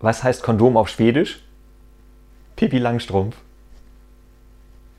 Was heißt Kondom auf Schwedisch? Pipi Langstrumpf.